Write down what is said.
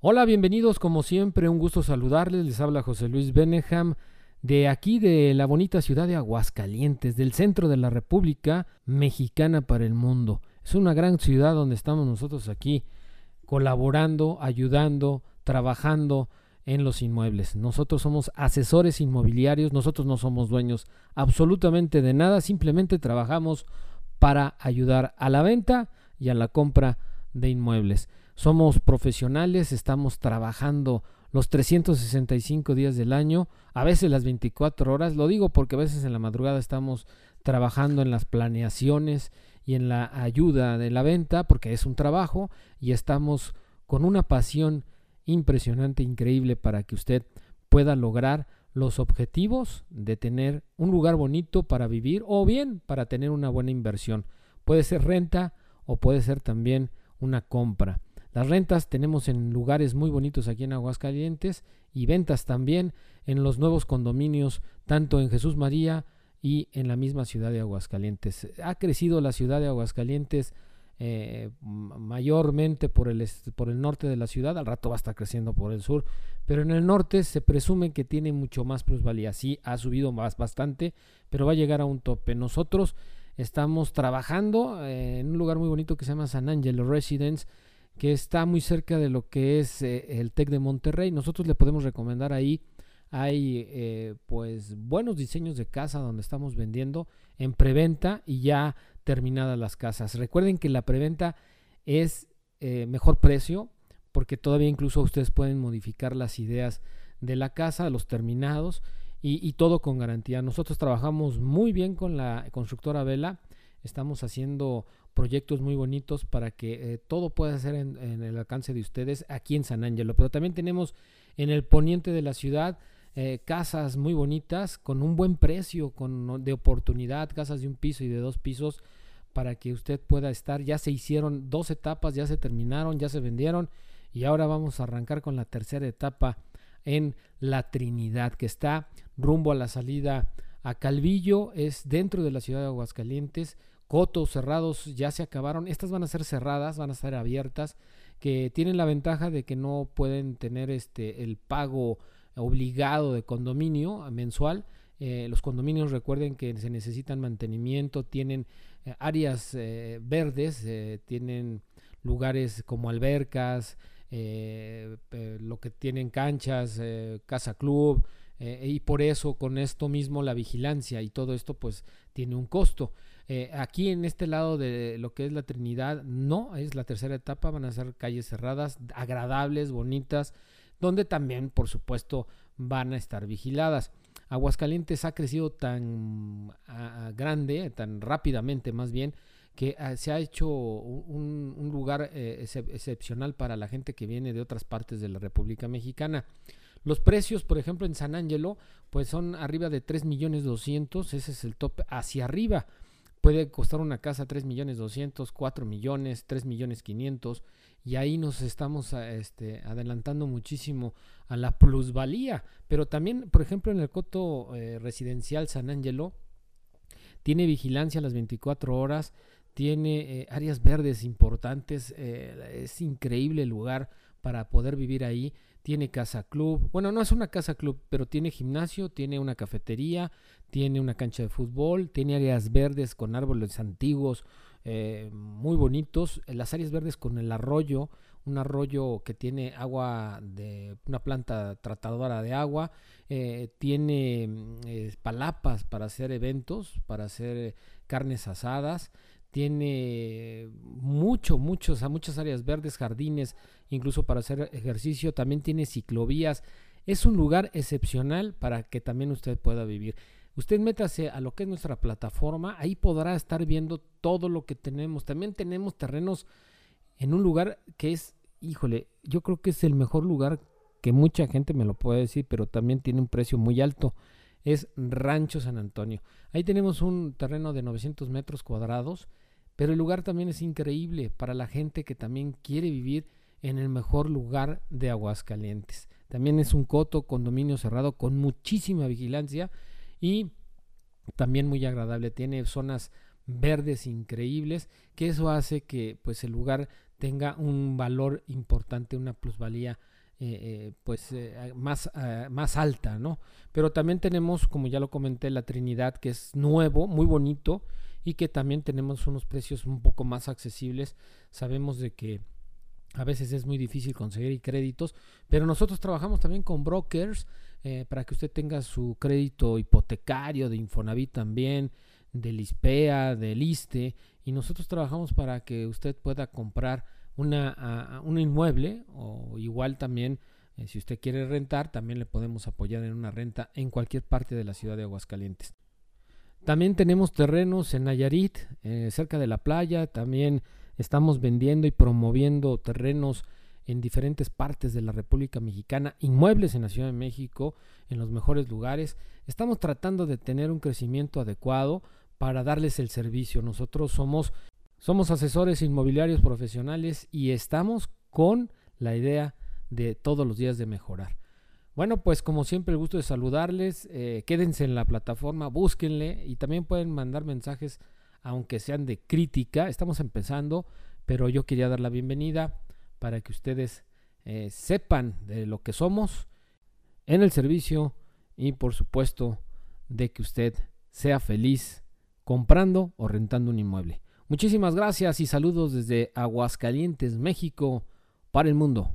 Hola, bienvenidos como siempre, un gusto saludarles, les habla José Luis Beneham de aquí de la bonita ciudad de Aguascalientes, del centro de la República Mexicana para el mundo. Es una gran ciudad donde estamos nosotros aquí colaborando, ayudando, trabajando en los inmuebles. Nosotros somos asesores inmobiliarios, nosotros no somos dueños absolutamente de nada, simplemente trabajamos para ayudar a la venta y a la compra de inmuebles. Somos profesionales, estamos trabajando los 365 días del año, a veces las 24 horas, lo digo porque a veces en la madrugada estamos trabajando en las planeaciones y en la ayuda de la venta, porque es un trabajo y estamos con una pasión impresionante, increíble para que usted pueda lograr los objetivos de tener un lugar bonito para vivir o bien para tener una buena inversión. Puede ser renta o puede ser también una compra. Las rentas tenemos en lugares muy bonitos aquí en Aguascalientes y ventas también en los nuevos condominios, tanto en Jesús María y en la misma ciudad de Aguascalientes. Ha crecido la ciudad de Aguascalientes eh, mayormente por el, por el norte de la ciudad, al rato va a estar creciendo por el sur, pero en el norte se presume que tiene mucho más plusvalía. Sí, ha subido más bastante, pero va a llegar a un tope. Nosotros estamos trabajando eh, en un lugar muy bonito que se llama San Angelo Residence, que está muy cerca de lo que es eh, el TEC de Monterrey. Nosotros le podemos recomendar ahí. Hay eh, pues buenos diseños de casa donde estamos vendiendo en preventa y ya terminadas las casas. Recuerden que la preventa es eh, mejor precio porque todavía incluso ustedes pueden modificar las ideas de la casa, los terminados y, y todo con garantía. Nosotros trabajamos muy bien con la constructora Vela. Estamos haciendo proyectos muy bonitos para que eh, todo pueda ser en, el alcance de ustedes aquí en San Ángelo. Pero también tenemos en el poniente de la ciudad eh, casas muy bonitas con un buen precio, con de oportunidad, casas de un piso y de dos pisos para que usted pueda estar. Ya se hicieron dos etapas, ya se terminaron, ya se vendieron y ahora vamos a arrancar con la tercera etapa en la Trinidad que está rumbo a la salida a Calvillo, es dentro de la ciudad de Aguascalientes cotos cerrados ya se acabaron. Estas van a ser cerradas, van a estar abiertas, que tienen la ventaja de que no pueden tener este el pago obligado de condominio mensual. Eh, los condominios recuerden que se necesitan mantenimiento, tienen eh, áreas eh, verdes, tienen lugares como albercas, lo que tienen canchas, casa club, y por eso con esto mismo la vigilancia y todo esto pues tiene un costo. Eh, aquí en este lado de lo que es la Trinidad, no, es la tercera etapa, van a ser calles cerradas, agradables, bonitas, donde también, por supuesto, van a estar vigiladas. Aguascalientes ha crecido tan grande, tan rápidamente más bien, que ah, se ha hecho un, lugar eh, excepcional para la gente que viene de otras partes de la República Mexicana. Los precios, por ejemplo, en San Angelo, pues son arriba de 3 millones 200, ese es el top hacia arriba. Puede costar una casa 3 millones 200, 4 millones, 3 millones 500 y ahí nos estamos ah, este, adelantando muchísimo a la plusvalía. Pero también, por ejemplo, en el coto eh, residencial San Angelo, tiene vigilancia las 24 horas, tiene eh, áreas verdes importantes, eh, es increíble el lugar para poder vivir ahí tiene casa club, bueno, no es una casa club, pero tiene gimnasio, tiene una cafetería, tiene una cancha de fútbol, tiene áreas verdes con árboles antiguos eh, muy bonitos, las áreas verdes con el arroyo, un arroyo que tiene agua de una planta tratadora de agua, eh, tiene eh, palapas para hacer eventos, para hacer carnes asadas, tiene mucho, muchos, muchas áreas verdes, jardines, incluso para hacer ejercicio, también tiene ciclovías. Es un lugar excepcional para que también usted pueda vivir. Usted métase a lo que es nuestra plataforma, ahí podrá estar viendo todo lo que tenemos. También tenemos terrenos en un lugar que es, híjole, yo creo que es el mejor lugar que mucha gente me lo puede decir, pero también tiene un precio muy alto. Es Rancho San Antonio. Ahí tenemos un terreno de 900 metros cuadrados, pero el lugar también es increíble para la gente que también quiere vivir en el mejor lugar de Aguascalientes. También es un coto, condominio cerrado con muchísima vigilancia y también muy agradable. Tiene zonas verdes increíbles que eso hace que pues el lugar tenga un valor importante, una plusvalía eh, eh, pues eh, más, más alta, ¿no? Pero también tenemos, como ya lo comenté, la Trinidad, que es nuevo, muy bonito, y que también tenemos unos precios un poco más accesibles. Sabemos de que a veces es muy difícil conseguir créditos, pero nosotros trabajamos también con brokers para que usted tenga su crédito hipotecario de Infonavit también, del ISPEA, del ISTE, y nosotros trabajamos para que usted pueda comprar una, un inmueble o igual también eh, si usted quiere rentar también le podemos apoyar en una renta en cualquier parte de la ciudad de Aguascalientes. También tenemos terrenos en Nayarit, eh, cerca de la playa, también estamos vendiendo y promoviendo terrenos en diferentes partes de la República Mexicana, inmuebles en la Ciudad de México, en los mejores lugares. Estamos tratando de tener un crecimiento adecuado para darles el servicio. Nosotros somos somos asesores inmobiliarios profesionales y estamos con la idea de todos los días de mejorar. Bueno, pues como siempre el gusto de saludarles, eh, quédense en la plataforma, búsquenle y también pueden mandar mensajes aunque sean de crítica. Estamos empezando, pero yo quería dar la bienvenida para que ustedes eh, sepan de lo que somos en el servicio y por supuesto de que usted sea feliz comprando o rentando un inmueble. Muchísimas gracias y saludos desde Aguascalientes, México, para el mundo.